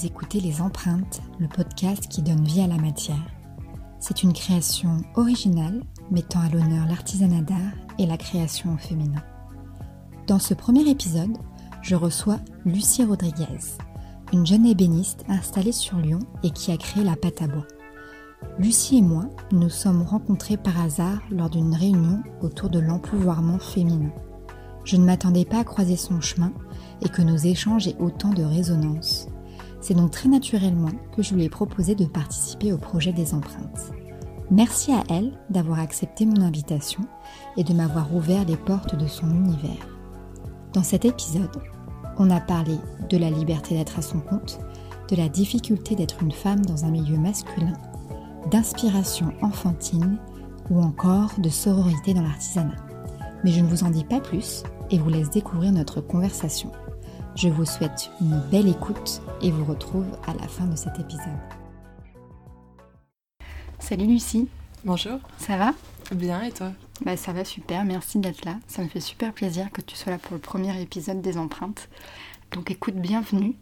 Vous écoutez Les Empreintes, le podcast qui donne vie à la matière. C'est une création originale mettant à l'honneur l'artisanat d'art et la création au féminin. Dans ce premier épisode, je reçois Lucie Rodriguez, une jeune ébéniste installée sur Lyon et qui a créé la pâte à bois. Lucie et moi nous sommes rencontrés par hasard lors d'une réunion autour de l'empouvoirment féminin. Je ne m'attendais pas à croiser son chemin et que nos échanges aient autant de résonance. C'est donc très naturellement que je lui ai proposé de participer au projet des empreintes. Merci à elle d'avoir accepté mon invitation et de m'avoir ouvert les portes de son univers. Dans cet épisode, on a parlé de la liberté d'être à son compte, de la difficulté d'être une femme dans un milieu masculin, d'inspiration enfantine ou encore de sororité dans l'artisanat. Mais je ne vous en dis pas plus et vous laisse découvrir notre conversation. Je vous souhaite une belle écoute et vous retrouve à la fin de cet épisode. Salut Lucie. Bonjour. Ça va? Bien et toi? Bah, Ça va super, merci d'être là. Ça me fait super plaisir que tu sois là pour le premier épisode des empreintes. Donc écoute, bienvenue.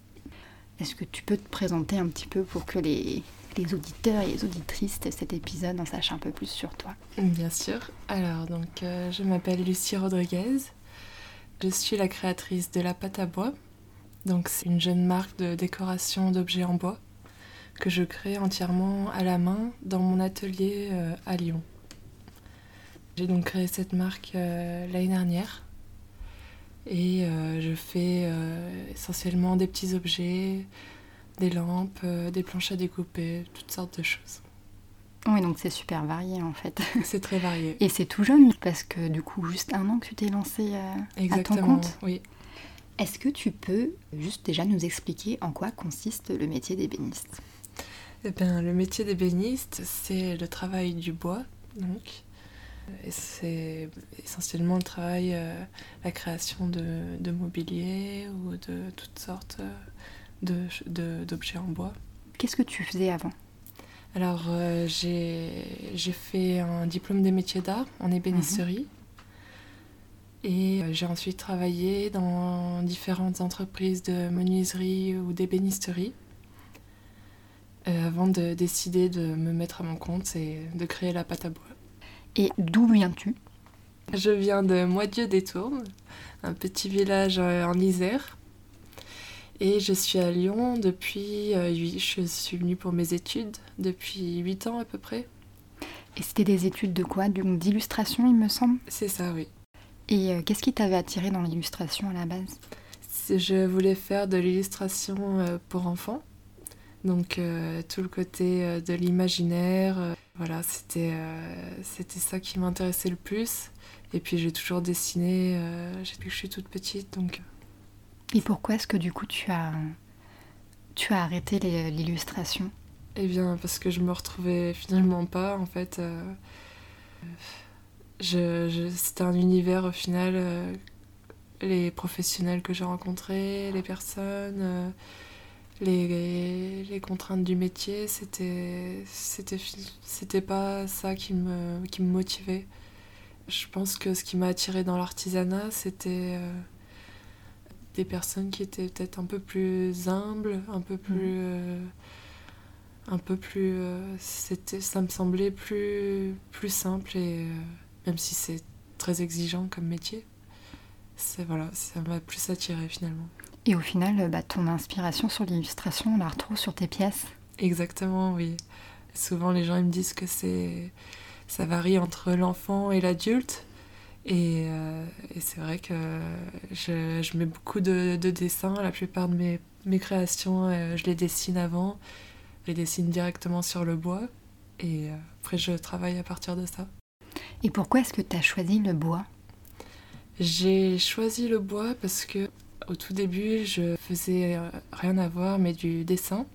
Est-ce que tu peux te présenter un petit peu pour que les, les auditeurs et les auditrices de cet épisode en sachent un peu plus sur toi? Bien sûr. Alors, donc, euh, je m'appelle Lucie Rodriguez. Je suis la créatrice de la pâte à bois. Donc, c'est une jeune marque de décoration d'objets en bois que je crée entièrement à la main dans mon atelier euh, à Lyon. J'ai donc créé cette marque euh, l'année dernière et je fais essentiellement des petits objets, des lampes, des planches à découper, toutes sortes de choses. Oui, donc c'est super varié en fait. C'est très varié. Et c'est tout jeune parce que du coup, juste un an que tu t'es lancé euh, à ton compte? Oui. Est-ce que tu peux juste déjà nous expliquer en quoi consiste le métier d'ébéniste? Eh bien, le métier d'ébéniste, c'est le travail du bois, donc. Et c'est essentiellement le travail, euh, la création de, mobilier ou de toutes sortes d'objets de, d'objets en bois. Qu'est-ce que tu faisais avant? Alors, euh, j'ai fait un diplôme des métiers d'art en ébénisterie. Et euh, j'ai ensuite travaillé dans différentes entreprises de menuiserie ou d'ébénisterie euh, avant de décider de me mettre à mon compte et de créer la pâte à bois. Et d'où viens-tu? Je viens de Moitié-des-Tournes, un petit village en Isère. Et je suis à Lyon depuis. Euh, je suis venue pour mes études depuis 8 ans à peu près. Et c'était des études de quoi? D'illustration, il me semble? C'est ça, oui. Et euh, qu'est-ce qui t'avait attiré dans l'illustration à la base? Je voulais faire de l'illustration euh, pour enfants. Donc tout le côté de l'imaginaire, voilà, c'était c'était ça qui m'intéressait le plus. Et puis j'ai toujours dessiné depuis que je suis toute petite, donc et pourquoi est-ce que du coup tu as, tu as arrêté l'illustration? Eh bien parce que je me retrouvais finalement pas en fait. Euh, je, C'était un univers au final, euh, les professionnels que j'ai rencontrés, les personnes, euh, les, les, contraintes du métier, c'était c'était pas ça qui me, qui me motivait. Je pense que ce qui m'a attiré dans l'artisanat, c'était des personnes qui étaient peut-être un peu plus humbles, un peu plus. Mm. Euh, un peu plus. Euh, c'était, ça me semblait plus, plus simple, et euh, même si c'est très exigeant comme métier, c'est, voilà, ça m'a plus attiré finalement. Et au final, bah, ton inspiration sur l'illustration, on la retrouve sur tes pièces Exactement, oui. Souvent, les gens ils me disent que c'est ça varie entre l'enfant et l'adulte. Euh, et, c'est vrai que je, mets beaucoup de, dessins. La plupart de mes, mes créations, euh, je les dessine avant. Je les dessine directement sur le bois. Et euh, après, je travaille à partir de ça. Et pourquoi est-ce que tu as choisi le bois? J'ai choisi le bois parce que au tout début, je faisais rien à voir, mais du dessin.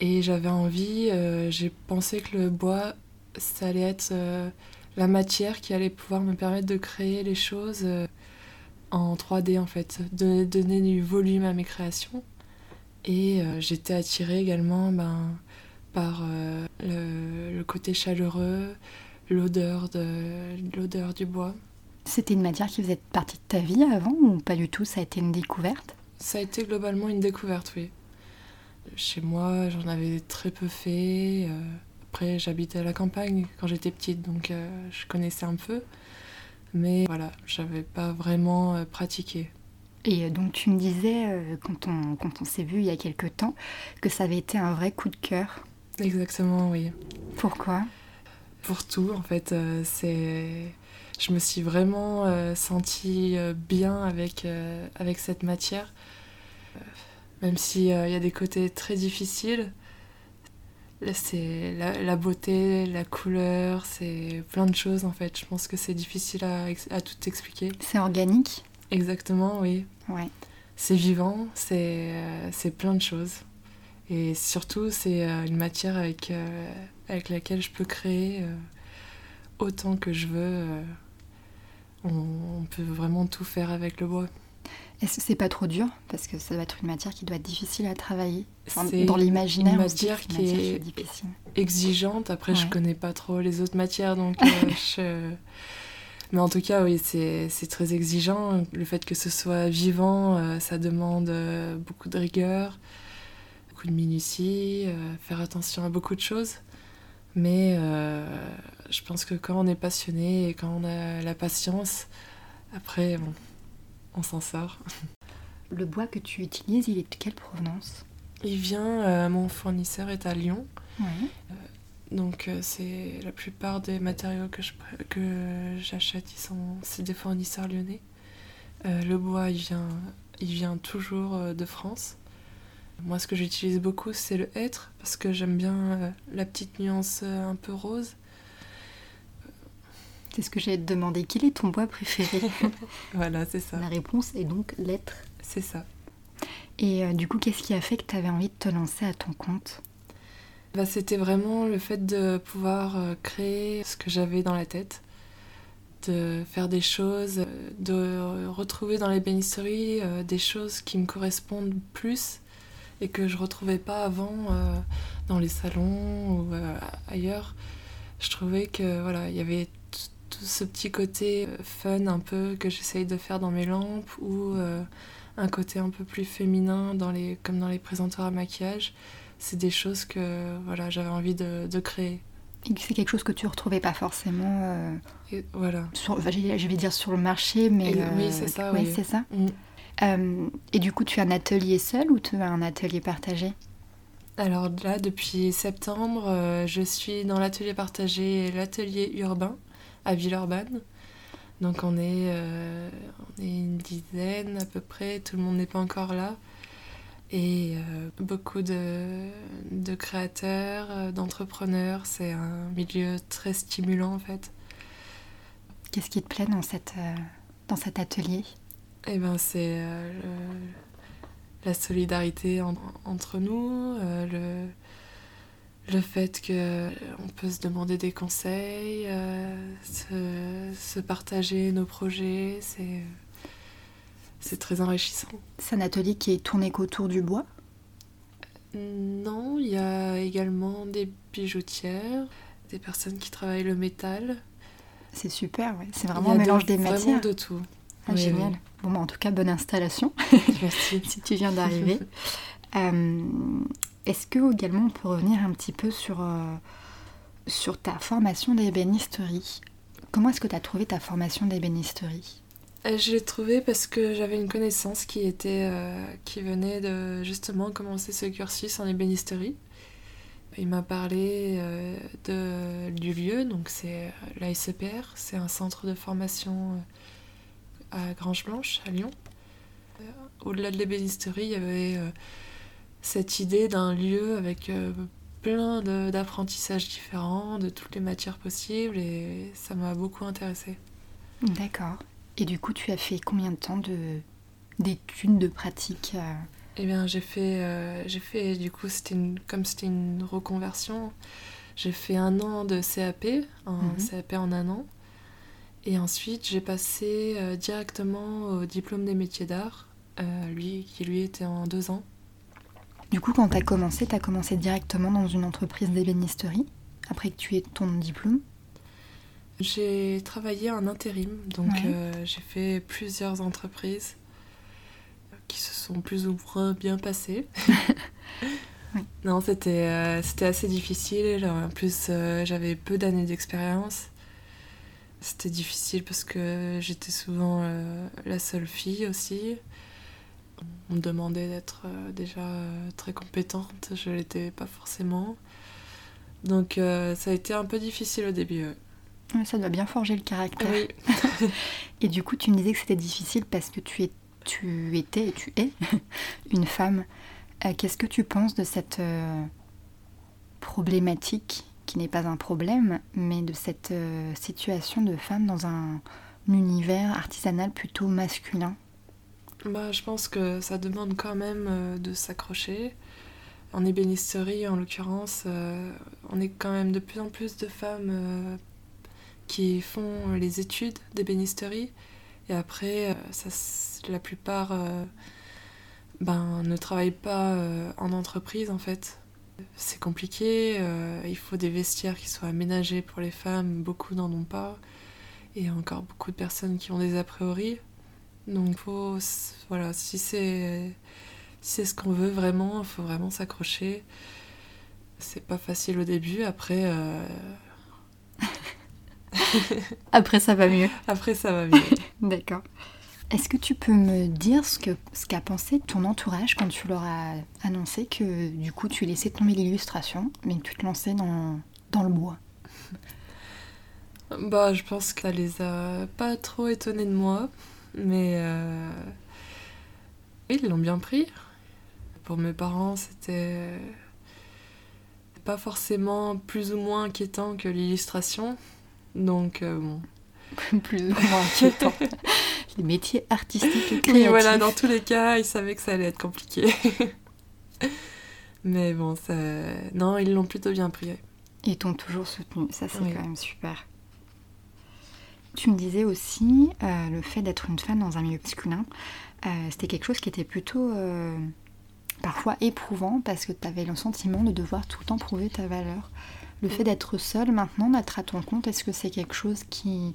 Et j'avais envie, j'ai pensé que le bois, ça allait être la matière qui allait pouvoir me permettre de créer les choses euh, en 3D en fait, de donner du volume à mes créations. Et euh, j'étais attirée également ben, par euh, le, côté chaleureux, l'odeur l'odeur du bois. C'était une matière qui faisait partie de ta vie avant ou pas du tout? Ça a été une découverte? Ça a été globalement une découverte, oui. chez moi, j'en avais très peu fait. Euh, après, j'habitais à la campagne quand j'étais petite, donc euh, je connaissais un peu. Mais voilà, j'avais pas vraiment euh, pratiqué. Et donc tu me disais, quand on, quand on s'est vu il y a quelques temps, que ça avait été un vrai coup de cœur. Exactement, oui. Pourquoi? Pour tout, en fait. c'est je me suis vraiment sentie bien avec, avec cette matière. même s'il y a des côtés très difficiles, c'est la, beauté, la couleur, c'est plein de choses en fait. Je pense que c'est difficile à, à, tout expliquer. C'est organique? Exactement, oui. Ouais. C'est vivant, c'est euh, plein de choses. Et surtout, c'est euh, une matière avec, euh, avec laquelle je peux créer autant que je veux. on peut vraiment tout faire avec le bois. Est-ce que c'est pas trop dur? Parce que ça doit être une matière qui doit être difficile à travailler. dans l'imaginaire, une matière qui est, difficile. exigeante. Après, je connais pas trop les autres matières, donc euh, Mais en tout cas, oui, c'est très exigeant. Le fait que ce soit vivant, euh, ça demande euh, beaucoup de rigueur, beaucoup de minutie, faire attention à beaucoup de choses. Mais je pense que quand on est passionné et quand on a la patience, après, bon, on s'en sort. Le bois que tu utilises, il est de quelle provenance? Il vient, euh, mon fournisseur est à Lyon. Euh, donc euh, c'est la plupart des matériaux que, je, que j'achète, c'est des fournisseurs lyonnais. le bois, il vient, il vient toujours de France. Moi, ce que j'utilise beaucoup, c'est le hêtre, parce que j'aime bien la petite nuance un peu rose. C'est ce que j'allais te demander. Quel est ton bois préféré Voilà, c'est ça. La réponse est donc l'être. C'est ça. Et euh, du coup, qu'est-ce qui a fait que tu avais envie de te lancer à ton compte? Bah, C'était vraiment le fait de pouvoir euh, créer ce que j'avais dans la tête, de faire des choses, de retrouver dans les bénisseries euh, des choses qui me correspondent plus et que je retrouvais pas avant dans les salons ou ailleurs. Je trouvais que voilà, il y avait tout ce petit côté euh, fun un peu que j'essaye de faire dans mes lampes ou euh, un côté un peu plus féminin dans les, comme dans les présenteurs à maquillage. C'est des choses que voilà, j'avais envie de, de créer. C'est quelque chose que tu retrouvais pas forcément. Euh, et voilà. Sur, je vais dire sur le marché, mais. oui, c'est ça. Oui, c'est ça. Mm. Et du coup, tu as un atelier seul ou tu as un atelier partagé? Alors là, depuis septembre, je suis dans l'atelier partagé et l'atelier urbain à Villeurbanne. Donc on est, euh, on est une dizaine à peu près, tout le monde n'est pas encore là. Et euh, beaucoup de, de créateurs, euh, d'entrepreneurs, c'est un milieu très stimulant en fait. Qu'est-ce qui te plaît dans, cette, dans cet atelier? Eh ben c'est la solidarité entre nous, le, le fait qu'on euh, peut se demander des conseils, euh, se, partager nos projets, c'est, c'est très enrichissant. C'est un atelier qui est tourné qu'autour du bois? Non, il y a également des bijoutières, des personnes qui travaillent le métal. C'est super, ouais. c'est vraiment un mélange des matières. Vraiment de tout. Ah, génial. Bon, bah, en tout cas, bonne installation. Merci. si tu viens d'arriver. euh, est-ce que également on peut revenir un petit peu sur, euh, sur ta formation d'ébénisterie? Comment est-ce que tu as trouvé ta formation d'ébénisterie? Euh, Je l'ai trouvée parce que j'avais une connaissance qui, était, euh, qui venait de justement commencer ce cursus en ébénisterie. Il m'a parlé de, du lieu, donc c'est l'ASEPR, c'est un centre de formation à Grange Blanche, à Lyon. Au-delà de l'ébénisterie, il y avait cette idée d'un lieu avec euh, plein d'apprentissages différents, de toutes les matières possibles, et ça m'a beaucoup intéressée. D'accord. Et du coup, tu as fait combien de temps d'études, de pratique euh? Eh bien, j'ai fait, euh, j'ai fait, du coup, c'était comme c'était une reconversion, j'ai fait un an de CAP, un mhm. CAP en un an. Et ensuite, j'ai passé directement au diplôme des métiers d'art, lui, qui lui était en deux ans. Du coup, quand tu as commencé, tu as commencé directement dans une entreprise d'ébénisterie, après que tu aies ton diplôme? J'ai travaillé en intérim, donc euh, j'ai fait plusieurs entreprises qui se sont plus ou moins bien passées. Non, c'était c'était assez difficile. En plus, j'avais peu d'années d'expérience. C'était difficile parce que j'étais souvent la seule fille aussi. On me demandait d'être déjà très compétente, je l'étais pas forcément. Donc ça a été un peu difficile au début. Ça doit bien forger le caractère. Oui. et du coup, tu me disais que c'était difficile parce que tu, es, tu étais et tu es une femme. Euh, qu'est-ce que tu penses de cette euh, problématique, qui n'est pas un problème, mais de cette euh, situation de femme dans un, univers artisanal plutôt masculin bah, Je pense que ça demande quand même de s'accrocher. En ébénisterie, en l'occurrence, on est quand même de plus en plus de femmes qui font les études d'ébénisterie. Et après, euh, ça, la plupart euh, ben, ne travaillent pas euh, en entreprise en fait. C'est compliqué, il faut des vestiaires qui soient aménagés pour les femmes, beaucoup n'en ont pas. Et encore beaucoup de personnes qui ont des a priori. Donc faut, voilà, si c'est si ce qu'on veut vraiment, il faut vraiment s'accrocher. C'est pas facile au début, après Après, ça va mieux. Après, ça va mieux. D'accord. Est-ce que tu peux me dire ce qu'a ce pensé ton entourage quand tu leur as annoncé que du coup tu laissais tomber l'illustration, mais que tu te lançais dans, dans le bois? Bah, je pense que ça les a pas trop étonnés de moi, mais euh... ils l'ont bien pris. Pour mes parents, c'était pas forcément plus ou moins inquiétant que l'illustration. Donc, euh, bon. Plus ou moins inquiétant. les métiers artistiques et créatifs. Oui, voilà, dans tous les cas, ils savaient que ça allait être compliqué. Mais bon, ça... non, ils l'ont plutôt bien pris. Ils t'ont toujours soutenu, ça c'est quand même super. Tu me disais aussi euh, le fait d'être une femme dans un milieu masculin, euh, c'était quelque chose qui était plutôt parfois éprouvant parce que tu avais le sentiment de devoir tout le temps prouver ta valeur. Le fait d'être seule maintenant, d'être à ton compte, est-ce que c'est quelque chose qui...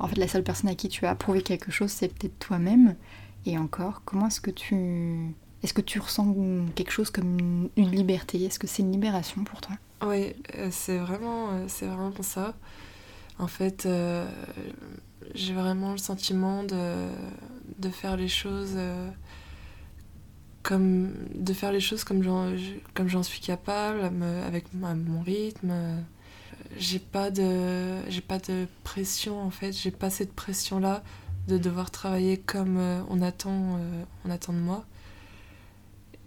En fait, la seule personne à qui tu as prouvé quelque chose, c'est peut-être toi-même. Et encore, comment est-ce que tu... Est-ce que tu ressens quelque chose comme une, liberté? Est-ce que c'est une libération pour toi? Oui, euh, c'est vraiment, euh, c'est vraiment ça. En fait, euh, j'ai vraiment le sentiment de, faire les choses comme de faire les choses comme j'en comme j'en suis capable avec mon rythme j'ai pas de j'ai pas de pression en fait. J'ai pas cette pression là de devoir travailler comme euh, on attend euh, on attend de moi.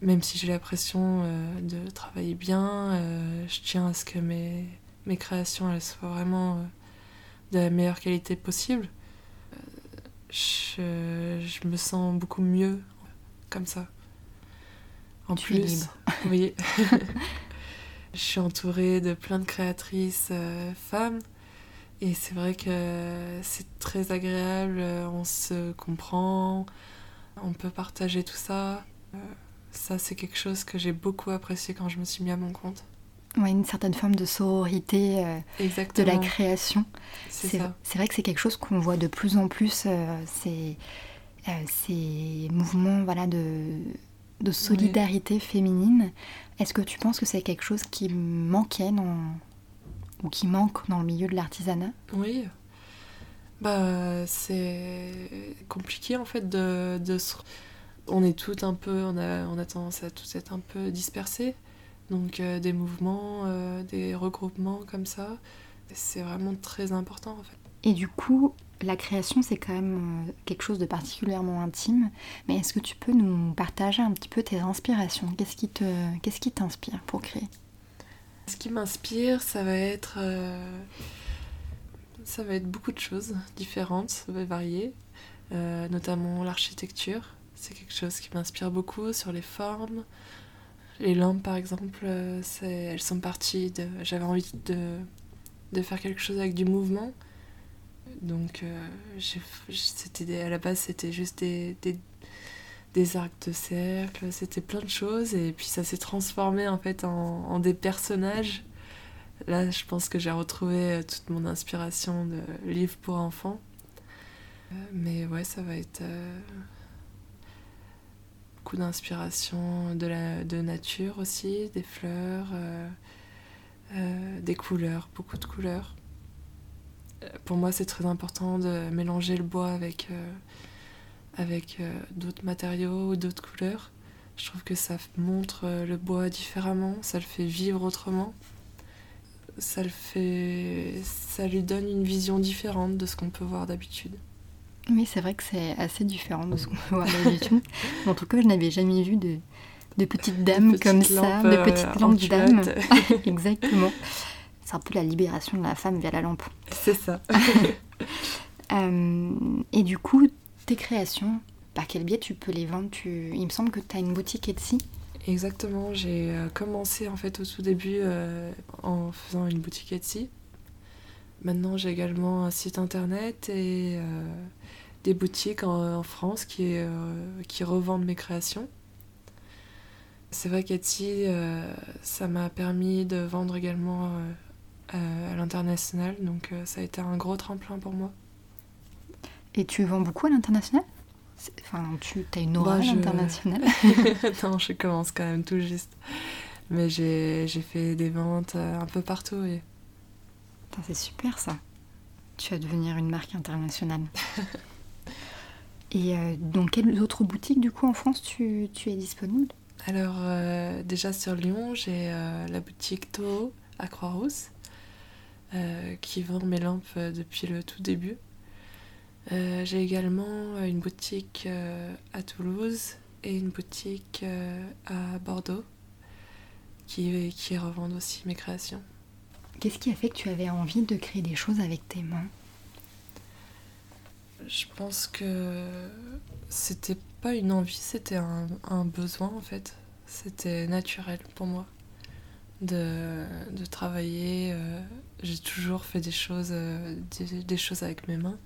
Même si j'ai la pression euh, de travailler bien je tiens à ce que mes mes créations elles soient vraiment de la meilleure qualité possible. Je, je me sens beaucoup mieux comme ça. En plus, oui. je suis entourée de plein de créatrices euh, femmes et c'est vrai que c'est très agréable, on se comprend, on peut partager tout ça. Euh, ça, c'est quelque chose que j'ai beaucoup apprécié quand je me suis mis à mon compte. Oui, une certaine forme de sororité euh, de la création. C'est vrai que c'est quelque chose qu'on voit de plus en plus, ces, ces mouvements voilà, de, de solidarité féminine. Est-ce que tu penses que c'est quelque chose qui manquait dans... ou qui manque dans le milieu de l'artisanat? Oui. Bah, c'est compliqué en fait de, de On est toutes un peu, on a, on a tendance à tous être un peu dispersés. Donc euh, des mouvements, euh, des regroupements comme ça, c'est vraiment très important en fait. Et du coup, la création, c'est quand même euh, quelque chose de particulièrement intime. Mais est-ce que tu peux nous partager un petit peu tes inspirations? Qu'est-ce qui t'inspire pour créer? Ce qui m'inspire, ça va être, euh, ça va être beaucoup de choses différentes, ça va varier, euh, notamment l'architecture. C'est quelque chose qui m'inspire beaucoup sur les formes. Les lampes, par exemple, elles sont parties de. J'avais envie de faire quelque chose avec du mouvement. Donc, euh, c'était à la base, c'était juste des, des, arcs de cercle, c'était plein de choses. Et puis, ça s'est transformé en fait en, en, des personnages. Là, je pense que j'ai retrouvé euh, toute mon inspiration de livres pour enfants. Euh, mais ouais, ça va être. beaucoup d'inspiration de la de nature aussi, des fleurs, des couleurs, beaucoup de couleurs. Pour moi, c'est très important de mélanger le bois avec avec d'autres matériaux ou d'autres couleurs. Je trouve que ça montre le bois différemment, ça le fait vivre autrement ça le fait ça lui donne une vision différente de ce qu'on peut voir d'habitude. Oui, c'est vrai que c'est assez différent de ce qu'on peut voir d'habitude. en tout cas, je n'avais jamais vu de, de petites dames comme ça, de petites euh, lampes dames. Exactement. C'est un peu la libération de la femme via la lampe. C'est ça. Euh, et du coup, tes créations, par quel biais tu peux les vendre tu... Il me semble que tu as une boutique Etsy. Exactement, j'ai euh, commencé en fait au tout début euh, en faisant une boutique Etsy. Maintenant j'ai également un site internet et euh, des boutiques en, France qui, qui revendent mes créations. C'est vrai qu'Etsy, ça m'a permis de vendre également à l'international, donc ça a été un gros tremplin pour moi. Et tu vends beaucoup à l'international? Enfin, tu as une aura internationale Non, je commence quand même tout juste. Mais j'ai fait des ventes euh, un peu partout. Et... C'est super ça. Tu vas devenir une marque internationale. et euh, dans quelles autres boutiques, du coup, en France, tu, tu es disponible? Alors, euh, déjà sur Lyon, j'ai la boutique Toho à Croix-Rousse, qui vend mes lampes depuis le tout début. Euh, j'ai également euh, une boutique euh, à Toulouse et une boutique à Bordeaux qui, qui revendent aussi mes créations. Qu'est-ce qui a fait que tu avais envie de créer des choses avec tes mains? Je pense que c'était pas une envie, c'était un, un, besoin en fait. C'était naturel pour moi de, de travailler. J'ai toujours fait des choses, des, des choses avec mes mains.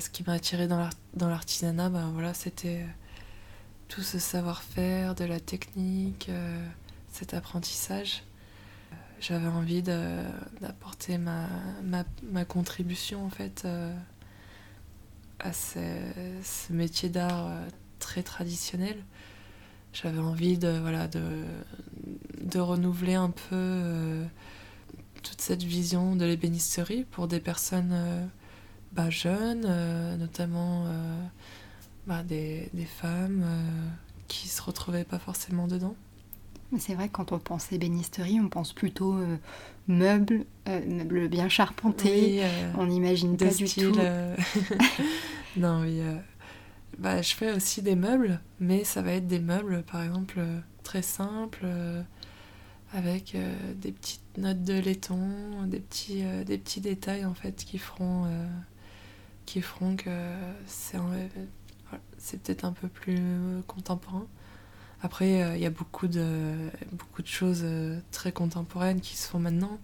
Ce qui m'a attiré dans l'artisanat, ben voilà, c'était euh, tout ce savoir-faire, de la technique, euh, cet apprentissage. J'avais envie d'apporter ma, ma, ma, contribution en fait euh, à ce, ce métier d'art très traditionnel. J'avais envie de, voilà, de, de renouveler un peu toute cette vision de l'ébénisterie pour des personnes bah, jeunes, euh, notamment euh, bah, des, des, femmes euh, qui se retrouvaient pas forcément dedans. C'est vrai, quand on pense ébénisterie, on pense plutôt meubles, meubles bien charpentés. on n'imagine pas du tout. non, oui. Bah, je fais aussi des meubles, mais ça va être des meubles, par exemple, très simples, avec des petites notes de laiton, des petits, des petits détails en fait qui feront qui feront que c'est c'est peut-être un peu plus contemporain. Après, euh, il y a beaucoup de, beaucoup de choses euh, très contemporaines qui se font maintenant.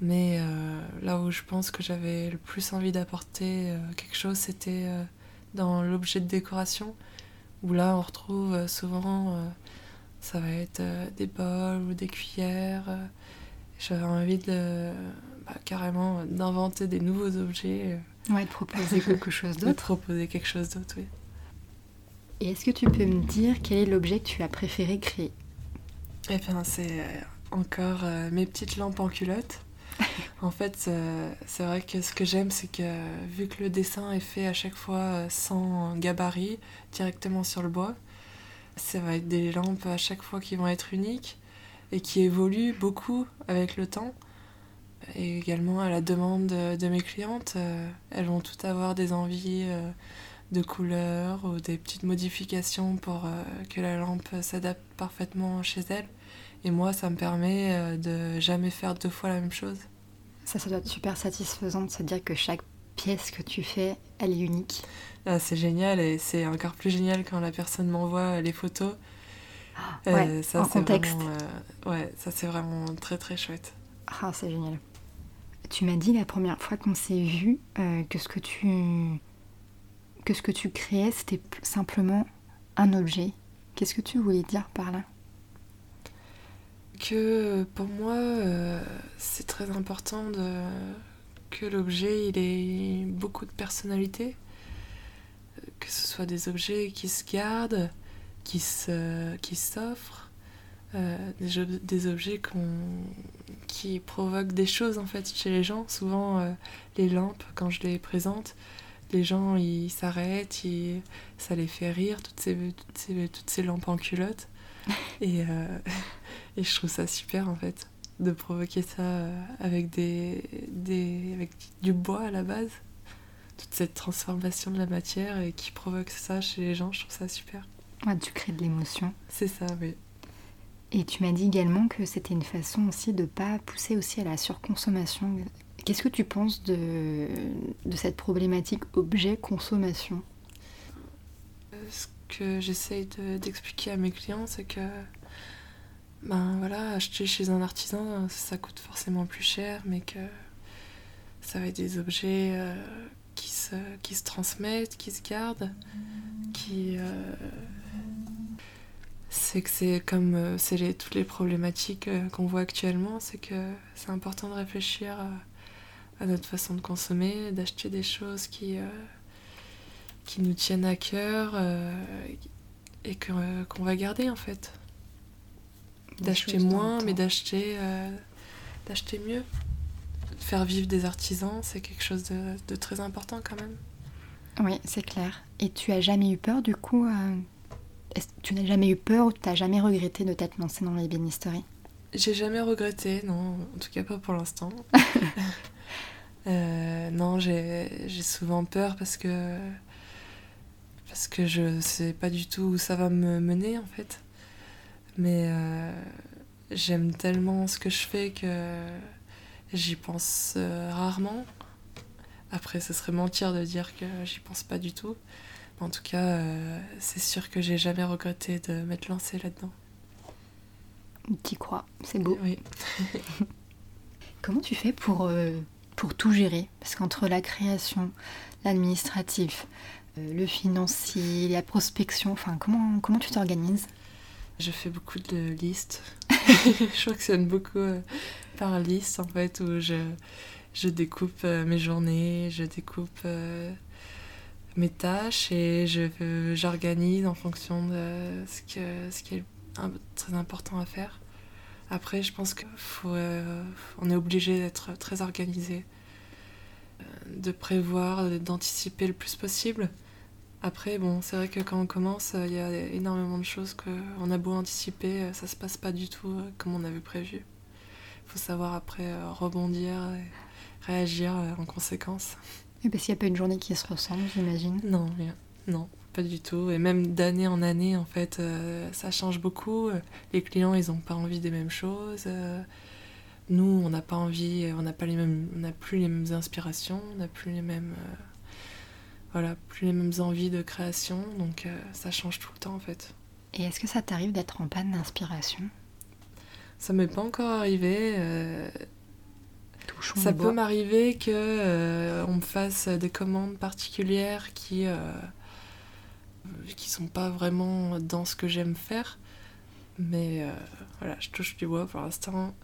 Mais euh, là où je pense que j'avais le plus envie d'apporter quelque chose, c'était dans l'objet de décoration. Où là, on retrouve souvent, ça va être des bols ou des cuillères. J'avais envie de, bah, carrément d'inventer des nouveaux objets Ouais, de proposer quelque chose d'autre. De proposer quelque chose d'autre, oui. Et est-ce que tu peux me dire quel est l'objet que tu as préféré créer? Eh bien, c'est euh, encore euh, mes petites lampes en culotte. en fait, euh, c'est vrai que ce que j'aime, c'est que vu que le dessin est fait à chaque fois sans gabarit, directement sur le bois, ça va être des lampes à chaque fois qui vont être uniques et qui évoluent beaucoup avec le temps et également à la demande de, mes clientes. Euh, elles vont toutes avoir des envies euh, de couleurs ou des petites modifications pour euh, que la lampe s'adapte parfaitement chez elles. Et moi, ça me permet de jamais faire deux fois la même chose. Ça, ça doit être super satisfaisant de se dire que chaque pièce que tu fais, elle est unique. Ah, c'est génial et c'est encore plus génial quand la personne m'envoie les photos. Ah, ouais, ça, en contexte. ouais, ça c'est vraiment très très chouette. Ah, c'est génial. Tu m'as dit la première fois qu'on s'est vu euh, que ce que tu que ce que tu créais c'était simplement un objet. Qu'est-ce que tu voulais dire par là? Que pour moi euh, c'est très important de que l'objet il ait beaucoup de personnalité, que ce soit des objets qui se gardent, qui se qui s'offrent, euh, des, des, objets qui provoquent des choses en fait chez les gens. Souvent, euh, les lampes, quand je les présente, les gens ils s'arrêtent, ça les fait rire, toutes ces, toutes ces, toutes ces lampes en culotte. et, euh, et je trouve ça super en fait de provoquer ça avec, des, des, avec du bois à la base. Toute cette transformation de la matière et qui provoque ça chez les gens, je trouve ça super. Tu crées de l'émotion. C'est ça, oui. Et tu m'as dit également que c'était une façon aussi de ne pas pousser aussi à la surconsommation. Qu'est-ce que tu penses de, de cette problématique objet-consommation? Ce que j'essaye d'expliquer à mes clients, c'est que ben voilà, acheter chez un artisan, ça coûte forcément plus cher, mais que ça va être des objets euh, qui, se, qui se transmettent, qui se gardent, qui... Euh, c'est que c'est comme euh, c'est les, toutes les problématiques qu'on voit actuellement, c'est que c'est important de réfléchir à, notre façon de consommer, d'acheter des choses qui, qui nous tiennent à cœur et qu'on va garder en fait. D'acheter moins, mais d'acheter d'acheter mieux. Faire vivre des artisans, c'est quelque chose de, de, très important quand même. Oui, c'est clair. Et tu as jamais eu peur du coup tu n'as jamais eu peur ou tu n'as jamais regretté de t'être lancée dans l'ébénisterie J'ai jamais regretté, non, en tout cas pas pour l'instant. euh, non, j'ai souvent peur parce que parce que je sais pas du tout où ça va me mener en fait. Mais euh, j'aime tellement ce que je fais que j'y pense euh, rarement. Après, ce serait mentir de dire que j'y pense pas du tout. En tout cas, euh, c'est sûr que j'ai jamais regretté de m'être lancée là-dedans. T'y crois, c'est beau. Oui. Comment tu fais pour, pour tout gérer? Parce qu'entre la création, l'administratif, le financier, la prospection, enfin, comment, comment tu t'organises? Je fais beaucoup de listes. je fonctionne beaucoup par liste, en fait, où je, je découpe mes journées, je découpe mes tâches et je, j'organise en fonction de ce, que, ce qui est très important à faire. Après, je pense qu'on euh, est obligé d'être très organisé, euh, de prévoir, d'anticiper le plus possible. Après, bon, c'est vrai que quand on commence, il y a énormément de choses qu'on a beau anticiper, ça se passe pas du tout comme on avait prévu. Il faut savoir après rebondir et réagir en conséquence parce qu'il n'y a pas une journée qui se ressemble, j'imagine. Non, non, pas du tout. Et même d'année en année, en fait, euh, ça change beaucoup. Les clients, ils n'ont pas envie des mêmes choses. Euh, nous, on n'a pas envie, on n'a pas les mêmes, on n'a plus les mêmes inspirations, on n'a plus les mêmes, euh, voilà, plus les mêmes envies de création. Donc, ça change tout le temps, en fait. Et est-ce que ça t'arrive d'être en panne d'inspiration? Ça m'est pas encore arrivé ça peut m'arriver que euh, on me fasse des commandes particulières qui euh, qui sont pas vraiment dans ce que j'aime faire, mais euh, voilà, je touche du bois pour l'instant.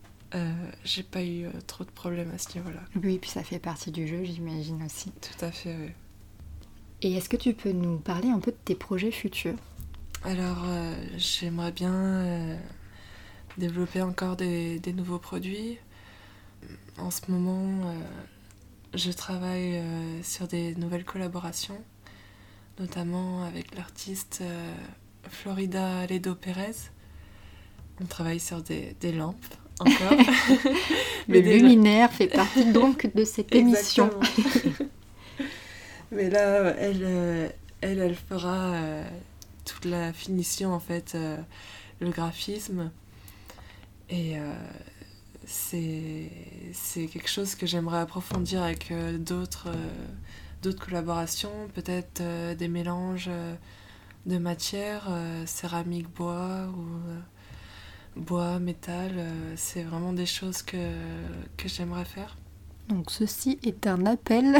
j'ai pas eu trop de problèmes à ce niveau-là. Oui, puis ça fait partie du jeu, j'imagine aussi. Tout à fait, oui. Et est-ce que tu peux nous parler un peu de tes projets futurs? Alors, j'aimerais bien développer encore des, des nouveaux produits en ce moment, euh, je travaille euh, sur des nouvelles collaborations, notamment avec l'artiste euh, Florida Ledo Pérez. On travaille sur des, lampes encore. Le luminaire fait partie donc de cette émission. Mais là, elle, elle, elle fera toute la finition, en fait, le graphisme. Et c'est quelque chose que j'aimerais approfondir avec euh, d'autres euh, collaborations, peut-être euh, des mélanges de matières, céramique, bois ou bois, métal. c'est vraiment des choses que, que j'aimerais faire. Donc ceci est un appel,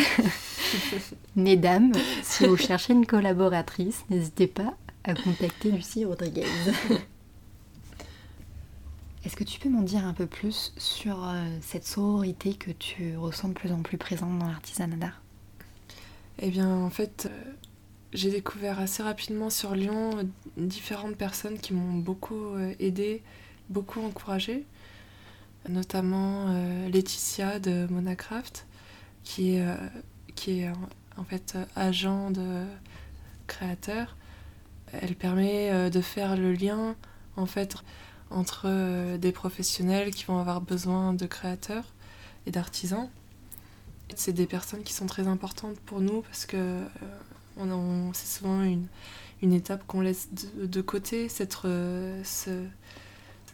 mesdames, si vous cherchez une collaboratrice, n'hésitez pas à contacter Lucie Rodriguez. Est-ce que tu peux m'en dire un peu plus sur euh, cette sororité que tu ressens de plus en plus présente dans l'artisanat d'art? Eh bien, en fait, euh, j'ai découvert assez rapidement sur Lyon différentes personnes qui m'ont beaucoup aidé, beaucoup encouragé, notamment Laetitia de Monacraft, qui est, qui est en fait agent de créateur. Elle permet de faire le lien en fait entre des professionnels qui vont avoir besoin de créateurs et d'artisans c'est des personnes qui sont très importantes pour nous parce que euh, c'est souvent une, une étape qu'on laisse de, côté. Cette, euh,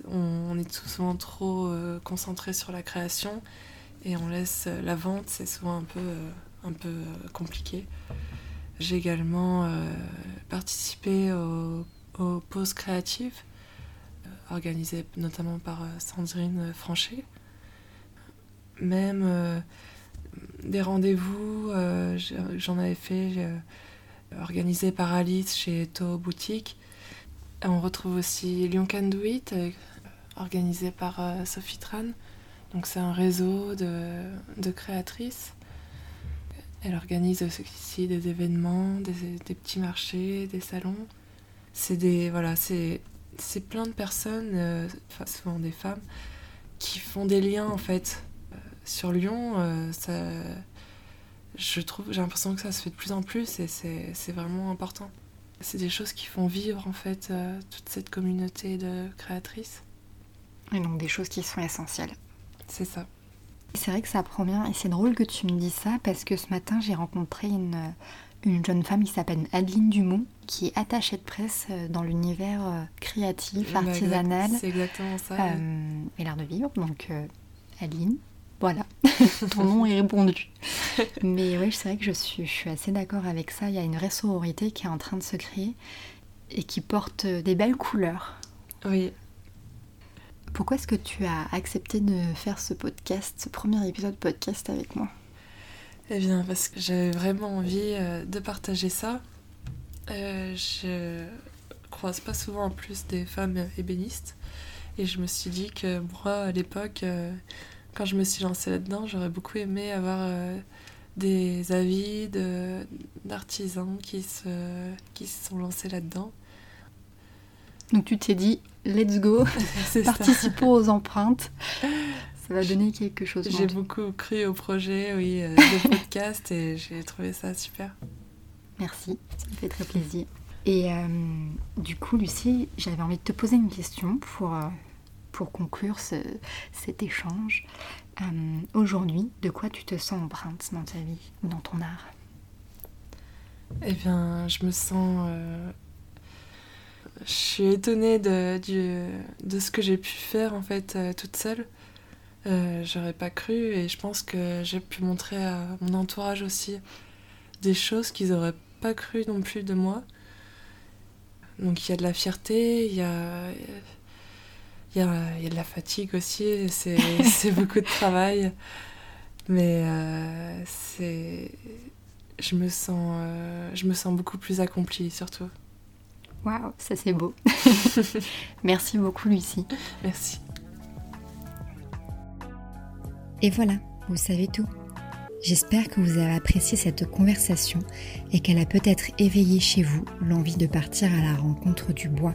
on, est souvent trop euh, concentré sur la création et on laisse la vente, c'est souvent un peu, peu compliqué. J'ai également participé aux, pauses créatives organisées notamment par Sandrine Franchet. Même des rendez-vous, euh, j'en avais fait euh, organisé par Alice chez To Boutique. On retrouve aussi Lyon Can Do It, euh, organisé par Sophie Tran. Donc c'est un réseau de, de, créatrices. Elle organise aussi des événements, des, petits marchés, des salons. C'est des voilà, c'est plein de personnes, souvent des femmes, qui font des liens en fait sur Lyon, euh, ça, je trouve, j'ai l'impression que ça se fait de plus en plus et c'est vraiment important. C'est des choses qui font vivre en fait euh, toute cette communauté de créatrices. Et donc des choses qui sont essentielles. C'est ça. C'est vrai que ça prend bien et c'est drôle que tu me dis ça parce que ce matin j'ai rencontré une, une jeune femme qui s'appelle Adeline Dumont qui est attachée de presse euh, dans l'univers créatif, artisanal. C'est exactement ça. et l'art de vivre. Donc Adeline, voilà, ton nom est répondu. Mais oui, c'est vrai que je suis, je suis assez d'accord avec ça. Il y a une vraie sororité qui est en train de se créer et qui porte des belles couleurs. Oui. Pourquoi est-ce que tu as accepté de faire ce podcast, ce premier épisode podcast avec moi? Eh bien, parce que j'avais vraiment envie euh, de partager ça. Euh, je croise pas souvent en plus des femmes ébénistes. Et je me suis dit que moi, à l'époque, euh, quand je me suis lancée là-dedans, j'aurais beaucoup aimé avoir euh, des avis d'artisans qui se, qui se sont lancés là-dedans. Donc tu t'es dit, let's go, participons aux empreintes. Ça va donner quelque chose. J'ai beaucoup cru au projet, oui, euh, de podcast et j'ai trouvé ça super. Merci, ça me fait très plaisir. Et euh, du coup, Lucie, j'avais envie de te poser une question pour pour conclure cet échange, euh, aujourd'hui, de quoi tu te sens empreinte dans ta vie ou dans ton art? Eh bien, je me sens... Euh, je suis étonnée de, de ce que j'ai pu faire en fait euh, toute seule. J'aurais pas cru et je pense que j'ai pu montrer à mon entourage aussi des choses qu'ils auraient pas cru non plus de moi. Donc il y a de la fierté, il y a, il y a, de la fatigue aussi, c'est beaucoup de travail. Mais euh, c'est. Je me, sens, euh, je me sens beaucoup plus accomplie, surtout. Waouh, ça c'est beau. Merci beaucoup, Lucie. Merci. Et voilà, vous savez tout. J'espère que vous avez apprécié cette conversation et qu'elle a peut-être éveillé chez vous l'envie de partir à la rencontre du bois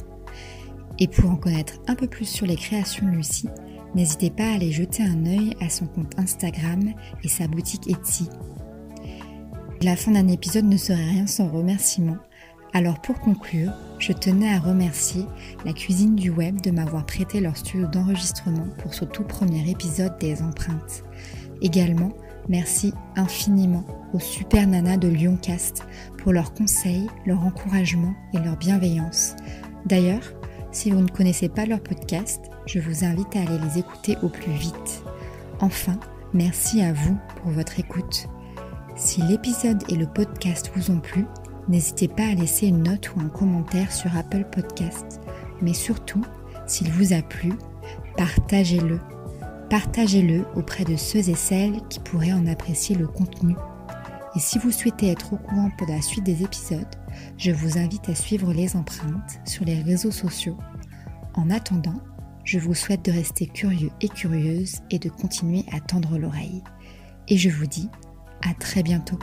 et pour en connaître un peu plus sur les créations de Lucie, n'hésitez pas à aller jeter un œil à son compte Instagram et sa boutique Etsy. La fin d'un épisode ne serait rien sans remerciement. Alors pour conclure, je tenais à remercier la cuisine du web de m'avoir prêté leur studio d'enregistrement pour ce tout premier épisode des empreintes. Également, merci infiniment aux super nanas de Lyoncast pour leurs conseils, leur encouragement et leur bienveillance. D'ailleurs, si vous ne connaissez pas leur podcast, je vous invite à aller les écouter au plus vite. Enfin, merci à vous pour votre écoute. Si l'épisode et le podcast vous ont plu, n'hésitez pas à laisser une note ou un commentaire sur Apple Podcast. Mais surtout, s'il vous a plu, partagez-le. Partagez-le auprès de ceux et celles qui pourraient en apprécier le contenu. Et si vous souhaitez être au courant pour la suite des épisodes, je vous invite à suivre les empreintes sur les réseaux sociaux. En attendant, je vous souhaite de rester curieux et curieuse et de continuer à tendre l'oreille. Et je vous dis à très bientôt.